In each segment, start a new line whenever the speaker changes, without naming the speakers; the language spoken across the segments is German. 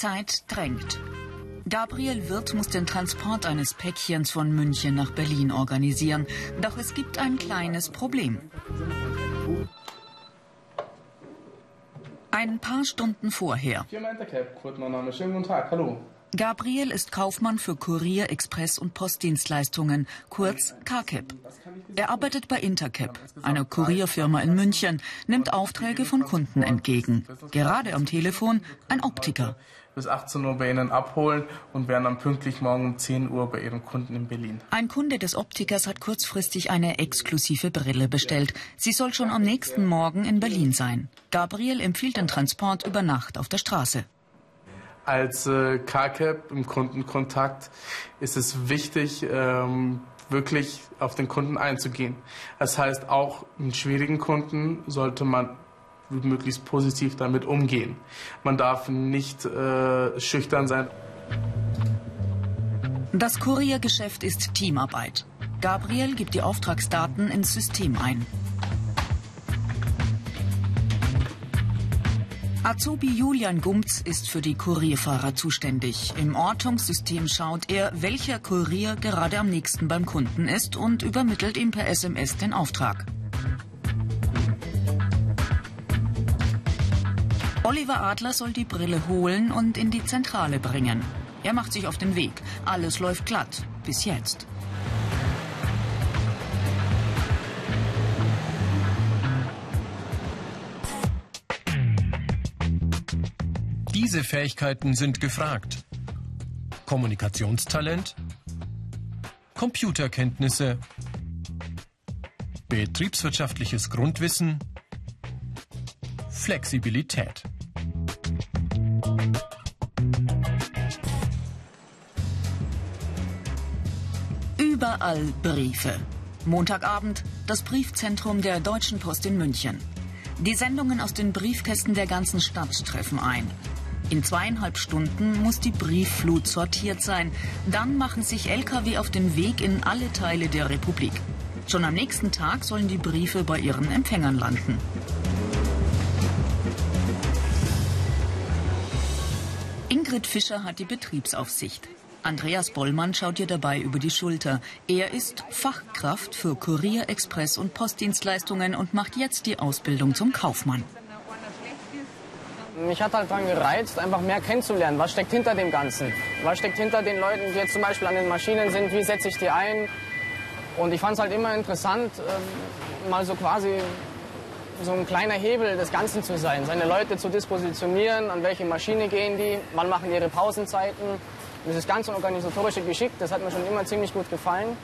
Zeit drängt. Gabriel Wirth muss den Transport eines Päckchens von München nach Berlin organisieren. Doch es gibt ein kleines Problem. Ein paar Stunden vorher.
Firma Intercap, Kurt, mein Name. Schönen guten Tag. Hallo.
Gabriel ist Kaufmann für Kurier, Express und Postdienstleistungen, kurz CarCap. Er arbeitet bei Intercap, einer Kurierfirma in München, nimmt Aufträge von Kunden entgegen. Gerade am Telefon ein Optiker.
Bis 18 Uhr bei Ihnen abholen und werden dann pünktlich morgen um 10 Uhr bei Ihrem Kunden in Berlin.
Ein Kunde des Optikers hat kurzfristig eine exklusive Brille bestellt. Sie soll schon am nächsten Morgen in Berlin sein. Gabriel empfiehlt den Transport über Nacht auf der Straße
als äh, CarCap im Kundenkontakt ist es wichtig, ähm, wirklich auf den Kunden einzugehen. Das heißt, auch mit schwierigen Kunden sollte man möglichst positiv damit umgehen. Man darf nicht äh, schüchtern sein.
Das Kuriergeschäft ist Teamarbeit. Gabriel gibt die Auftragsdaten ins System ein. Azubi Julian Gumz ist für die Kurierfahrer zuständig. Im Ortungssystem schaut er, welcher Kurier gerade am nächsten beim Kunden ist und übermittelt ihm per SMS den Auftrag. Oliver Adler soll die Brille holen und in die Zentrale bringen. Er macht sich auf den Weg. Alles läuft glatt. Bis jetzt.
Diese Fähigkeiten sind gefragt. Kommunikationstalent, Computerkenntnisse, betriebswirtschaftliches Grundwissen, Flexibilität.
Überall Briefe. Montagabend das Briefzentrum der Deutschen Post in München. Die Sendungen aus den Briefkästen der ganzen Stadt treffen ein. In zweieinhalb Stunden muss die Briefflut sortiert sein. Dann machen sich Lkw auf den Weg in alle Teile der Republik. Schon am nächsten Tag sollen die Briefe bei ihren Empfängern landen. Ingrid Fischer hat die Betriebsaufsicht. Andreas Bollmann schaut ihr dabei über die Schulter. Er ist Fachkraft für Kurier, Express und Postdienstleistungen und macht jetzt die Ausbildung zum Kaufmann.
Mich hat halt daran gereizt, einfach mehr kennenzulernen. Was steckt hinter dem Ganzen? Was steckt hinter den Leuten, die jetzt zum Beispiel an den Maschinen sind? Wie setze ich die ein? Und ich fand es halt immer interessant, ähm, mal so quasi so ein kleiner Hebel des Ganzen zu sein, seine Leute zu dispositionieren, an welche Maschine gehen die, wann machen ihre Pausenzeiten. Dieses ganze organisatorische Geschick, das hat mir schon immer ziemlich gut gefallen.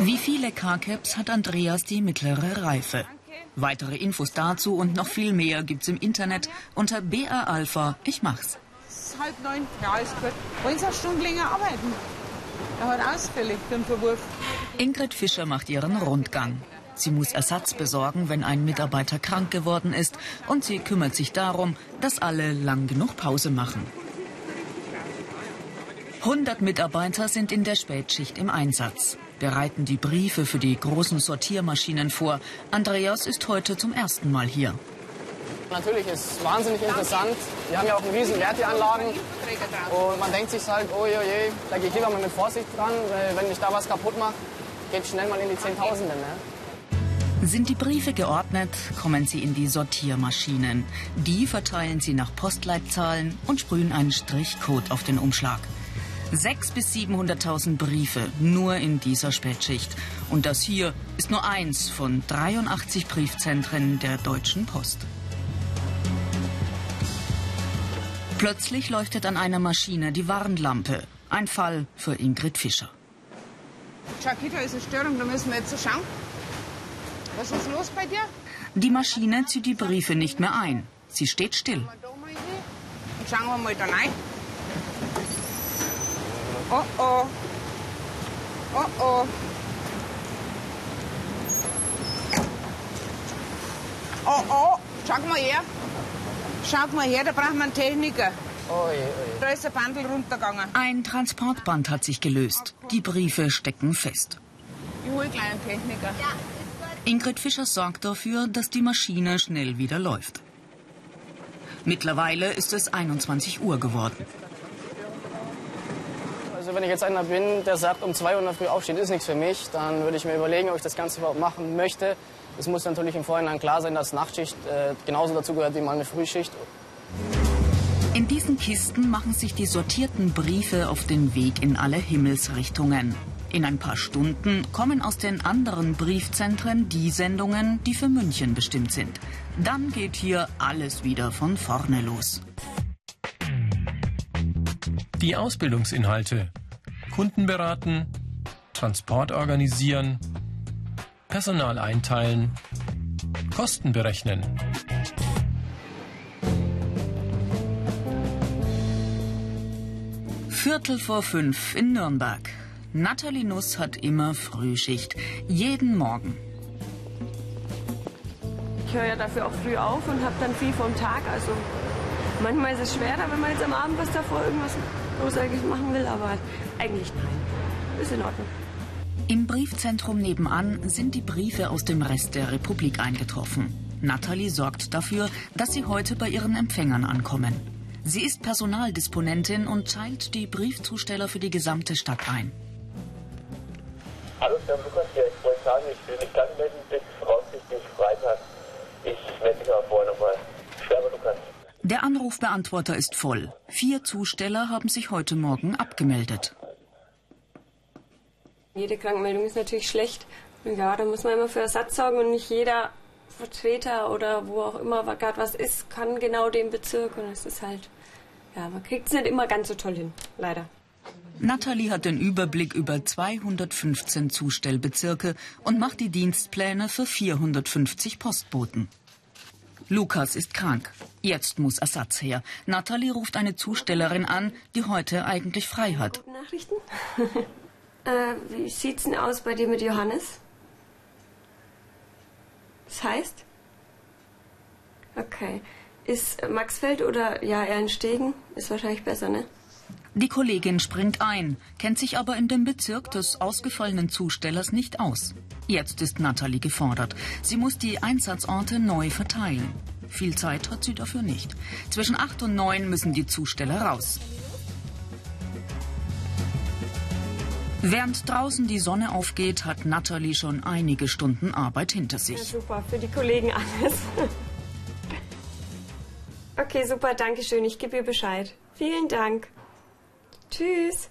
Wie viele Carcaps hat Andreas die mittlere Reife? Weitere Infos dazu und noch viel mehr gibt's im Internet unter BA Alpha. Ich mach's.
Es ist halb neun. Ja, ist gut. Wollen Sie eine Stunde länger arbeiten? Er hat ausfällig den Verwurf.
Ingrid Fischer macht ihren Rundgang. Sie muss Ersatz besorgen, wenn ein Mitarbeiter krank geworden ist. Und sie kümmert sich darum, dass alle lang genug Pause machen. 100 Mitarbeiter sind in der Spätschicht im Einsatz bereiten die Briefe für die großen Sortiermaschinen vor. Andreas ist heute zum ersten Mal hier.
Natürlich ist es wahnsinnig interessant. Wir haben ja auch eine riesen Werteanlagen. Und man denkt sich halt, oh je, oh je, da gehe ich lieber mal mit Vorsicht dran, weil wenn ich da was kaputt mache, geht schnell mal in die Zehntausende. Ne?
Sind die Briefe geordnet, kommen sie in die Sortiermaschinen. Die verteilen sie nach Postleitzahlen und sprühen einen Strichcode auf den Umschlag. 600.000 bis 700.000 Briefe nur in dieser Spätschicht. Und das hier ist nur eins von 83 Briefzentren der Deutschen Post. Plötzlich leuchtet an einer Maschine die Warnlampe. Ein Fall für Ingrid Fischer.
Chiquita ist eine Störung, da müssen wir jetzt so schauen. Was ist los bei dir?
Die Maschine zieht die Briefe nicht mehr ein. Sie steht still.
Und schauen wir mal da rein. Oh oh. Oh oh. Oh oh. Schau mal her. Schau mal her, da brauchen wir einen Techniker.
Oh je, oh je.
Da ist ein Bandel runtergegangen.
Ein Transportband hat sich gelöst. Die Briefe stecken fest.
Ich hole gleich einen Techniker.
Ingrid Fischer sorgt dafür, dass die Maschine schnell wieder läuft. Mittlerweile ist es 21 Uhr geworden.
Also wenn ich jetzt einer bin, der sagt, um 2 Uhr in der Früh aufstehen ist nichts für mich, dann würde ich mir überlegen, ob ich das Ganze überhaupt machen möchte. Es muss natürlich im Vorhinein klar sein, dass Nachtschicht äh, genauso dazu gehört wie mal eine Frühschicht.
In diesen Kisten machen sich die sortierten Briefe auf den Weg in alle Himmelsrichtungen. In ein paar Stunden kommen aus den anderen Briefzentren die Sendungen, die für München bestimmt sind. Dann geht hier alles wieder von vorne los.
Die Ausbildungsinhalte. Kunden beraten, Transport organisieren, Personal einteilen, Kosten berechnen.
Viertel vor fünf in Nürnberg. Nathalie Nuss hat immer Frühschicht. Jeden Morgen.
Ich höre ja dafür auch früh auf und habe dann viel vom Tag. Also manchmal ist es schwerer, wenn man jetzt am Abend was davor irgendwas großartig machen will, aber eigentlich nein. Ist in Ordnung.
Im Briefzentrum nebenan sind die Briefe aus dem Rest der Republik eingetroffen. Nathalie sorgt dafür, dass sie heute bei ihren Empfängern ankommen. Sie ist Personaldisponentin und teilt die Briefzusteller für die gesamte Stadt ein.
Hallo, Herr Lukas hier. Ich wollte sagen, ich will mich dann melden bis voraussichtlich Freitag. Ich melde mich aber vorher nochmal.
Der Anrufbeantworter ist voll. Vier Zusteller haben sich heute Morgen abgemeldet.
Jede Krankmeldung ist natürlich schlecht. Ja, da muss man immer für Ersatz sorgen und nicht jeder Vertreter oder wo auch immer gerade was ist, kann genau den Bezirk. Und es ist halt, ja, man kriegt es nicht immer ganz so toll hin, leider.
Nathalie hat den Überblick über 215 Zustellbezirke und macht die Dienstpläne für 450 Postboten. Lukas ist krank. Jetzt muss Ersatz her. Nathalie ruft eine Zustellerin an, die heute eigentlich frei hat.
Gute Nachrichten? äh, wie sieht's denn aus bei dir mit Johannes? Das heißt? Okay. Ist Maxfeld oder ja, Erlenstegen? Ist wahrscheinlich besser, ne?
Die Kollegin springt ein, kennt sich aber in dem Bezirk des ausgefallenen Zustellers nicht aus. Jetzt ist Nathalie gefordert. Sie muss die Einsatzorte neu verteilen. Viel Zeit hat sie dafür nicht. Zwischen acht und neun müssen die Zusteller raus. Während draußen die Sonne aufgeht, hat Nathalie schon einige Stunden Arbeit hinter
Ja,
sich.
super, für die Kollegen alles. Okay, super, danke schön. Ich gebe ihr Bescheid. Vielen Dank. Tschüss.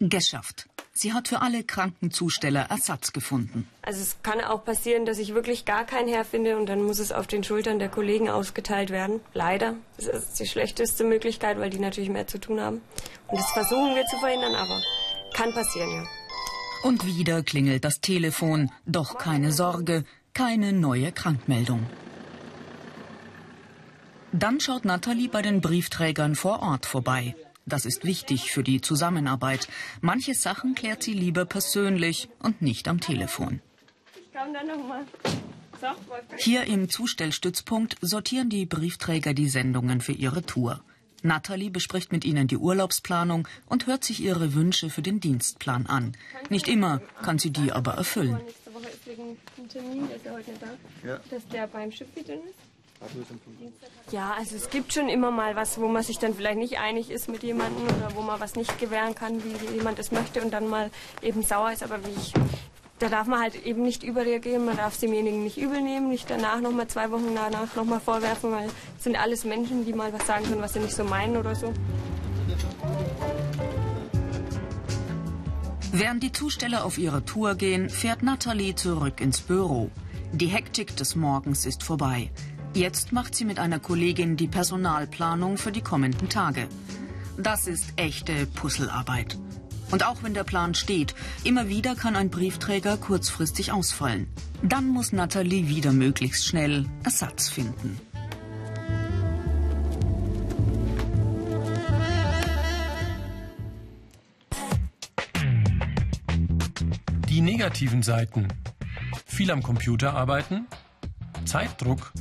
Geschafft. Sie hat für alle kranken Zusteller Ersatz gefunden.
Also es kann auch passieren, dass ich wirklich gar keinen herfinde und dann muss es auf den Schultern der Kollegen ausgeteilt werden. Leider. Das ist die schlechteste Möglichkeit, weil die natürlich mehr zu tun haben. Und das versuchen wir zu verhindern, aber kann passieren, ja.
Und wieder klingelt das Telefon. Doch keine Sorge, keine neue Krankmeldung. Dann schaut Nathalie bei den Briefträgern vor Ort vorbei. Das ist wichtig für die Zusammenarbeit. Manche Sachen klärt sie lieber persönlich und nicht am Telefon.
Ich.
Hier im Zustellstützpunkt sortieren die Briefträger die Sendungen für ihre Tour. Nathalie bespricht mit ihnen die Urlaubsplanung und hört sich ihre Wünsche für den Dienstplan an. Nicht immer kann sie die aber erfüllen.
Nächste Woche ist wegen dem Termin, der ist ja heute nicht da, dass der beim Schiff wieder ist. Ja, also es gibt schon immer mal was, wo man sich dann vielleicht nicht einig ist mit jemandem oder wo man was nicht gewähren kann, wie jemand es möchte und dann mal eben sauer ist. Aber wie ich, da darf man halt eben nicht überreagieren, man darf es demjenigen nicht übel nehmen, nicht danach nochmal zwei Wochen danach nochmal vorwerfen, weil es sind alles Menschen, die mal was sagen können, was sie nicht so meinen oder so.
Während die Zusteller auf ihre Tour gehen, fährt Nathalie zurück ins Büro. Die Hektik des Morgens ist vorbei. Jetzt macht sie mit einer Kollegin die Personalplanung für die kommenden Tage. Das ist echte Puzzlearbeit. Und auch wenn der Plan steht, immer wieder kann ein Briefträger kurzfristig ausfallen. Dann muss Nathalie wieder möglichst schnell Ersatz finden.
Die negativen Seiten. Viel am Computer arbeiten, Zeitdruck,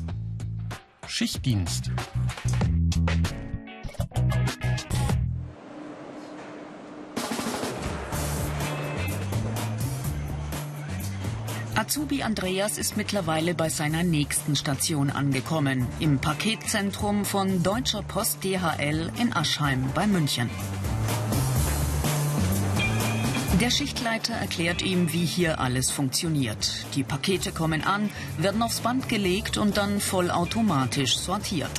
Schichtdienst.
Azubi Andreas ist mittlerweile bei seiner nächsten Station angekommen, im Paketzentrum von Deutscher Post DHL in Aschheim bei München. Der Schichtleiter erklärt ihm, wie hier alles funktioniert. Die Pakete kommen an, werden aufs Band gelegt und dann vollautomatisch sortiert.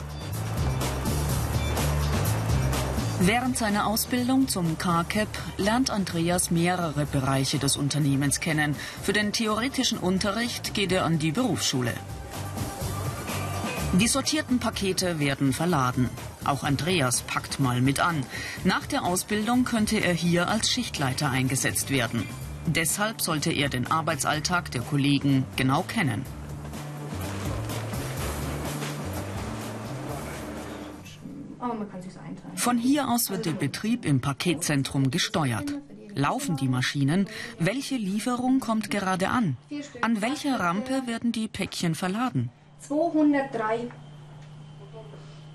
Während seiner Ausbildung zum CARCAP lernt Andreas mehrere Bereiche des Unternehmens kennen. Für den theoretischen Unterricht geht er an die Berufsschule. Die sortierten Pakete werden verladen. Auch Andreas packt mal mit an. Nach der Ausbildung könnte er hier als Schichtleiter eingesetzt werden. Deshalb sollte er den Arbeitsalltag der Kollegen genau kennen. Von hier aus wird der Betrieb im Paketzentrum gesteuert. Laufen die Maschinen? Welche Lieferung kommt gerade an? An welcher Rampe werden die Päckchen verladen? 203.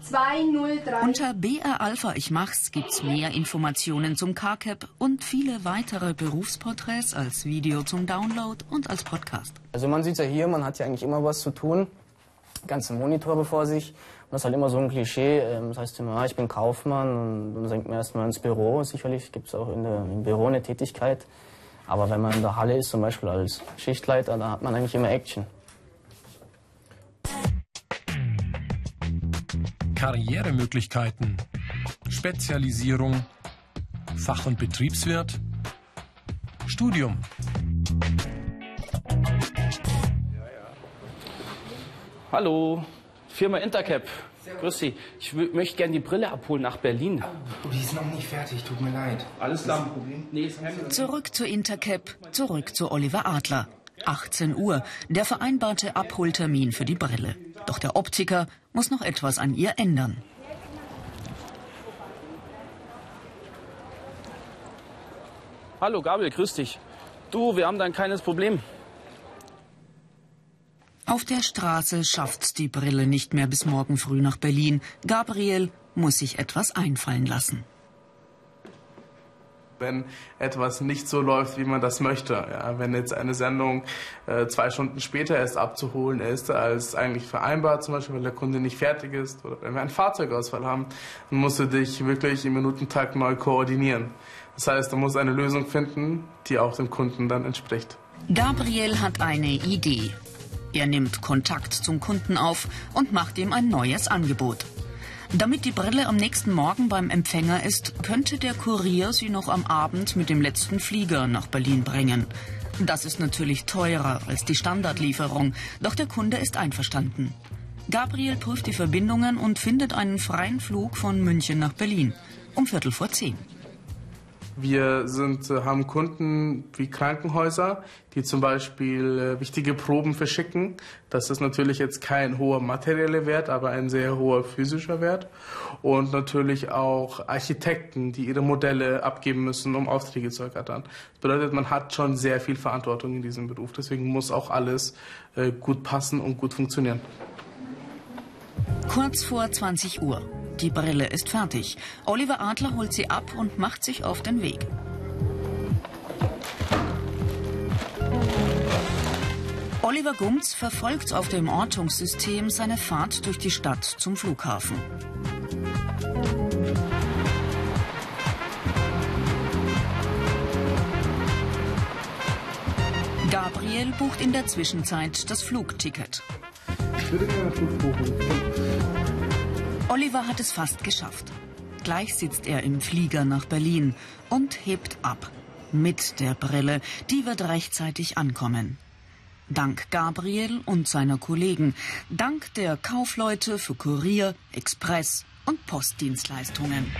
203. Unter BR Alpha Ich Mach's gibt's mehr Informationen zum CarCap und viele weitere Berufsporträts als Video zum Download und als Podcast.
Also man sieht ja hier, man hat ja eigentlich immer was zu tun. Ganze Monitore vor sich. Und das ist halt immer so ein Klischee. Ähm, das heißt immer, ah, ich bin Kaufmann und dann senkt man erstmal ins Büro. Sicherlich gibt es auch in der, im Büro eine Tätigkeit. Aber wenn man in der Halle ist, zum Beispiel als Schichtleiter, da hat man eigentlich immer Action.
Karrieremöglichkeiten, Spezialisierung, Fach- und Betriebswirt, Studium.
Hallo, Firma Intercap. Grüß Sie. Ich möchte gerne die Brille abholen nach Berlin.
Oh, die ist noch nicht fertig, tut mir leid.
Alles klar, Problem. Nee,
zurück zu Intercap, zurück zu Oliver Adler. 18 Uhr, der vereinbarte Abholtermin für die Brille. Doch der Optiker muss noch etwas an ihr ändern.
Hallo Gabriel, grüß dich. Du, wir haben da ein kleines Problem.
Auf der Straße schafft's die Brille nicht mehr bis morgen früh nach Berlin. Gabriel muss sich etwas einfallen lassen
wenn etwas nicht so läuft, wie man das möchte. Ja, wenn jetzt eine Sendung äh, zwei Stunden später erst abzuholen ist, als eigentlich vereinbart, zum Beispiel, weil der Kunde nicht fertig ist oder wenn wir einen Fahrzeugausfall haben, dann musst du dich wirklich im Minutentakt neu koordinieren. Das heißt, du musst eine Lösung finden, die auch dem Kunden dann entspricht.
Gabriel hat eine Idee. Er nimmt Kontakt zum Kunden auf und macht ihm ein neues Angebot. Damit die Brille am nächsten Morgen beim Empfänger ist, könnte der Kurier sie noch am Abend mit dem letzten Flieger nach Berlin bringen. Das ist natürlich teurer als die Standardlieferung, doch der Kunde ist einverstanden. Gabriel prüft die Verbindungen und findet einen freien Flug von München nach Berlin um Viertel vor zehn.
Wir sind, äh, haben Kunden wie Krankenhäuser, die zum Beispiel äh, wichtige Proben verschicken. Das ist natürlich jetzt kein hoher materieller Wert, aber ein sehr hoher physischer Wert. Und natürlich auch Architekten, die ihre Modelle abgeben müssen, um Aufträge zu ergattern. Das bedeutet, man hat schon sehr viel Verantwortung in diesem Beruf. Deswegen muss auch alles äh, gut passen und gut funktionieren.
Kurz vor 20 Uhr. Die Brille ist fertig. Oliver Adler holt sie ab und macht sich auf den Weg. Oliver Gumz verfolgt auf dem Ortungssystem seine Fahrt durch die Stadt zum Flughafen. Gabriel bucht in der Zwischenzeit das Flugticket. Ich würde gerne Flug buchen. Oliver hat es fast geschafft. Gleich sitzt er im Flieger nach Berlin und hebt ab. Mit der Brille, die wird rechtzeitig ankommen. Dank Gabriel und seiner Kollegen, dank der Kaufleute für Kurier, Express und Postdienstleistungen.